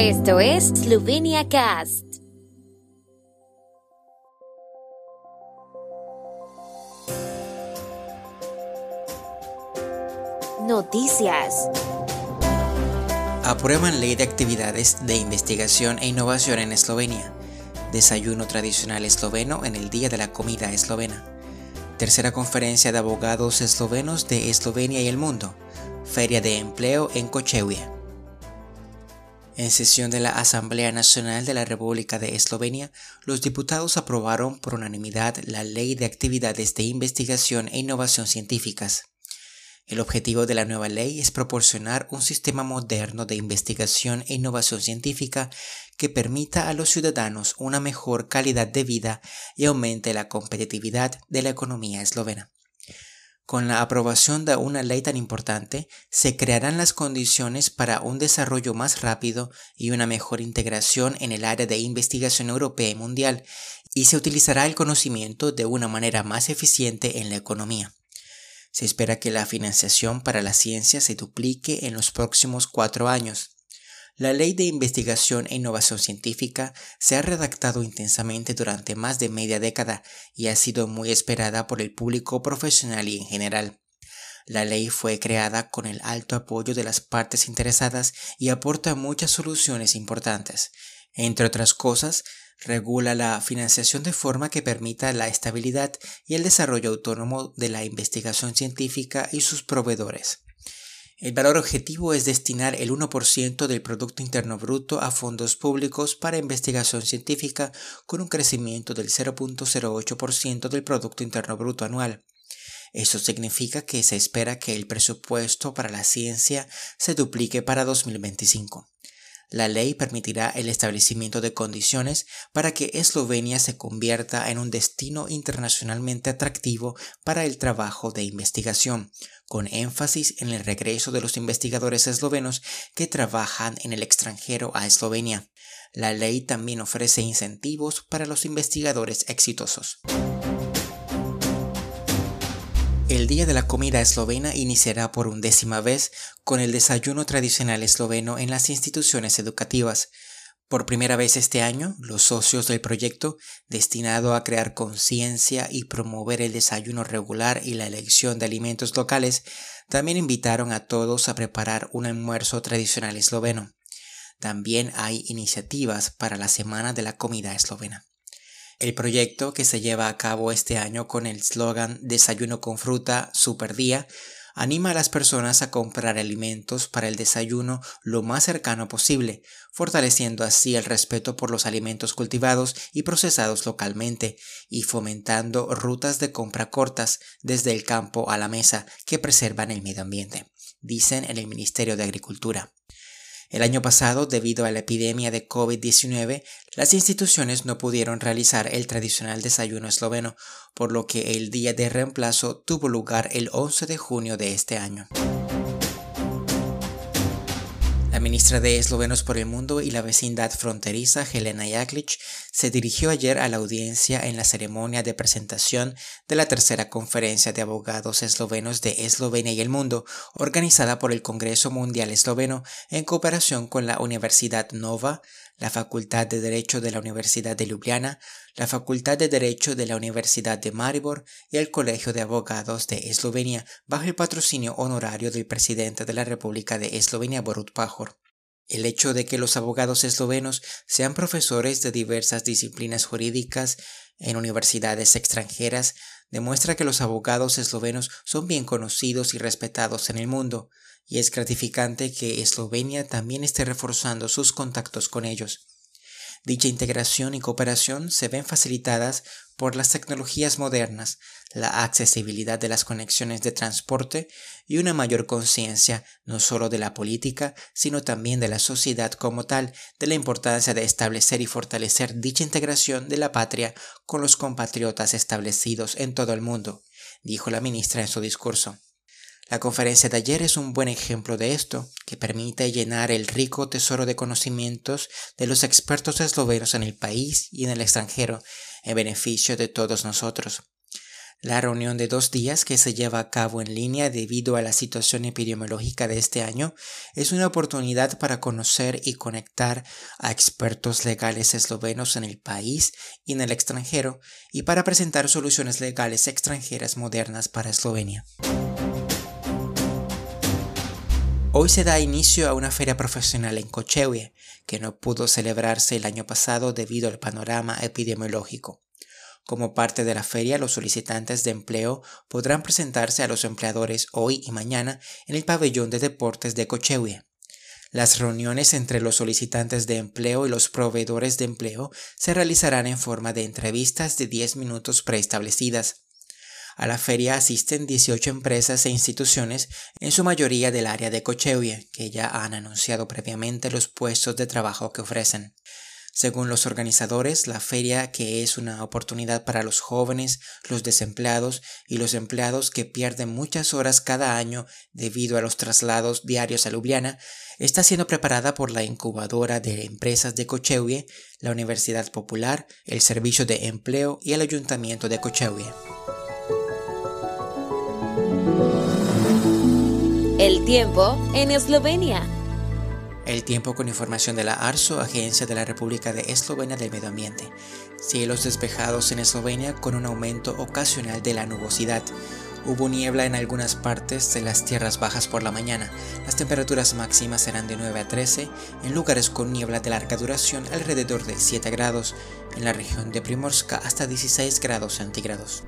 Esto es Slovenia Cast. Noticias. Aprueban ley de actividades de investigación e innovación en Eslovenia. Desayuno tradicional esloveno en el Día de la Comida Eslovena. Tercera conferencia de abogados eslovenos de Eslovenia y el mundo. Feria de empleo en Kochevie. En sesión de la Asamblea Nacional de la República de Eslovenia, los diputados aprobaron por unanimidad la Ley de Actividades de Investigación e Innovación Científicas. El objetivo de la nueva ley es proporcionar un sistema moderno de investigación e innovación científica que permita a los ciudadanos una mejor calidad de vida y aumente la competitividad de la economía eslovena. Con la aprobación de una ley tan importante, se crearán las condiciones para un desarrollo más rápido y una mejor integración en el área de investigación europea y mundial, y se utilizará el conocimiento de una manera más eficiente en la economía. Se espera que la financiación para la ciencia se duplique en los próximos cuatro años. La Ley de Investigación e Innovación Científica se ha redactado intensamente durante más de media década y ha sido muy esperada por el público profesional y en general. La ley fue creada con el alto apoyo de las partes interesadas y aporta muchas soluciones importantes. Entre otras cosas, regula la financiación de forma que permita la estabilidad y el desarrollo autónomo de la investigación científica y sus proveedores. El valor objetivo es destinar el 1% del Producto Interno Bruto a fondos públicos para investigación científica con un crecimiento del 0.08% del Producto Interno Bruto anual. Esto significa que se espera que el presupuesto para la ciencia se duplique para 2025. La ley permitirá el establecimiento de condiciones para que Eslovenia se convierta en un destino internacionalmente atractivo para el trabajo de investigación, con énfasis en el regreso de los investigadores eslovenos que trabajan en el extranjero a Eslovenia. La ley también ofrece incentivos para los investigadores exitosos. El Día de la Comida Eslovena iniciará por undécima vez con el desayuno tradicional esloveno en las instituciones educativas. Por primera vez este año, los socios del proyecto, destinado a crear conciencia y promover el desayuno regular y la elección de alimentos locales, también invitaron a todos a preparar un almuerzo tradicional esloveno. También hay iniciativas para la Semana de la Comida Eslovena. El proyecto, que se lleva a cabo este año con el slogan Desayuno con fruta, super día, anima a las personas a comprar alimentos para el desayuno lo más cercano posible, fortaleciendo así el respeto por los alimentos cultivados y procesados localmente y fomentando rutas de compra cortas desde el campo a la mesa que preservan el medio ambiente, dicen en el Ministerio de Agricultura. El año pasado, debido a la epidemia de COVID-19, las instituciones no pudieron realizar el tradicional desayuno esloveno, por lo que el día de reemplazo tuvo lugar el 11 de junio de este año. La ministra de Eslovenos por el Mundo y la vecindad fronteriza, Helena Jaklic, se dirigió ayer a la audiencia en la ceremonia de presentación de la tercera conferencia de abogados eslovenos de Eslovenia y el mundo, organizada por el Congreso Mundial Esloveno en cooperación con la Universidad Nova, la Facultad de Derecho de la Universidad de Ljubljana, la Facultad de Derecho de la Universidad de Maribor y el Colegio de Abogados de Eslovenia bajo el patrocinio honorario del presidente de la República de Eslovenia Borut Pajor. El hecho de que los abogados eslovenos sean profesores de diversas disciplinas jurídicas en universidades extranjeras demuestra que los abogados eslovenos son bien conocidos y respetados en el mundo, y es gratificante que Eslovenia también esté reforzando sus contactos con ellos. Dicha integración y cooperación se ven facilitadas por las tecnologías modernas, la accesibilidad de las conexiones de transporte y una mayor conciencia no solo de la política, sino también de la sociedad como tal, de la importancia de establecer y fortalecer dicha integración de la patria con los compatriotas establecidos en todo el mundo, dijo la ministra en su discurso. La conferencia de ayer es un buen ejemplo de esto, que permite llenar el rico tesoro de conocimientos de los expertos eslovenos en el país y en el extranjero, en beneficio de todos nosotros. La reunión de dos días que se lleva a cabo en línea debido a la situación epidemiológica de este año es una oportunidad para conocer y conectar a expertos legales eslovenos en el país y en el extranjero y para presentar soluciones legales extranjeras modernas para Eslovenia. Hoy se da inicio a una feria profesional en Kochewie, que no pudo celebrarse el año pasado debido al panorama epidemiológico. Como parte de la feria, los solicitantes de empleo podrán presentarse a los empleadores hoy y mañana en el pabellón de deportes de Cochewie. Las reuniones entre los solicitantes de empleo y los proveedores de empleo se realizarán en forma de entrevistas de 10 minutos preestablecidas. A la feria asisten 18 empresas e instituciones, en su mayoría del área de Cochewie, que ya han anunciado previamente los puestos de trabajo que ofrecen. Según los organizadores, la feria, que es una oportunidad para los jóvenes, los desempleados y los empleados que pierden muchas horas cada año debido a los traslados diarios a Ljubljana, está siendo preparada por la incubadora de empresas de Cochewie, la Universidad Popular, el Servicio de Empleo y el Ayuntamiento de Cochewie. El tiempo en Eslovenia. El tiempo con información de la ARSO, Agencia de la República de Eslovenia del Medio Ambiente. Cielos despejados en Eslovenia con un aumento ocasional de la nubosidad. Hubo niebla en algunas partes de las tierras bajas por la mañana. Las temperaturas máximas serán de 9 a 13, en lugares con niebla de larga duración alrededor de 7 grados, en la región de Primorska hasta 16 grados centígrados.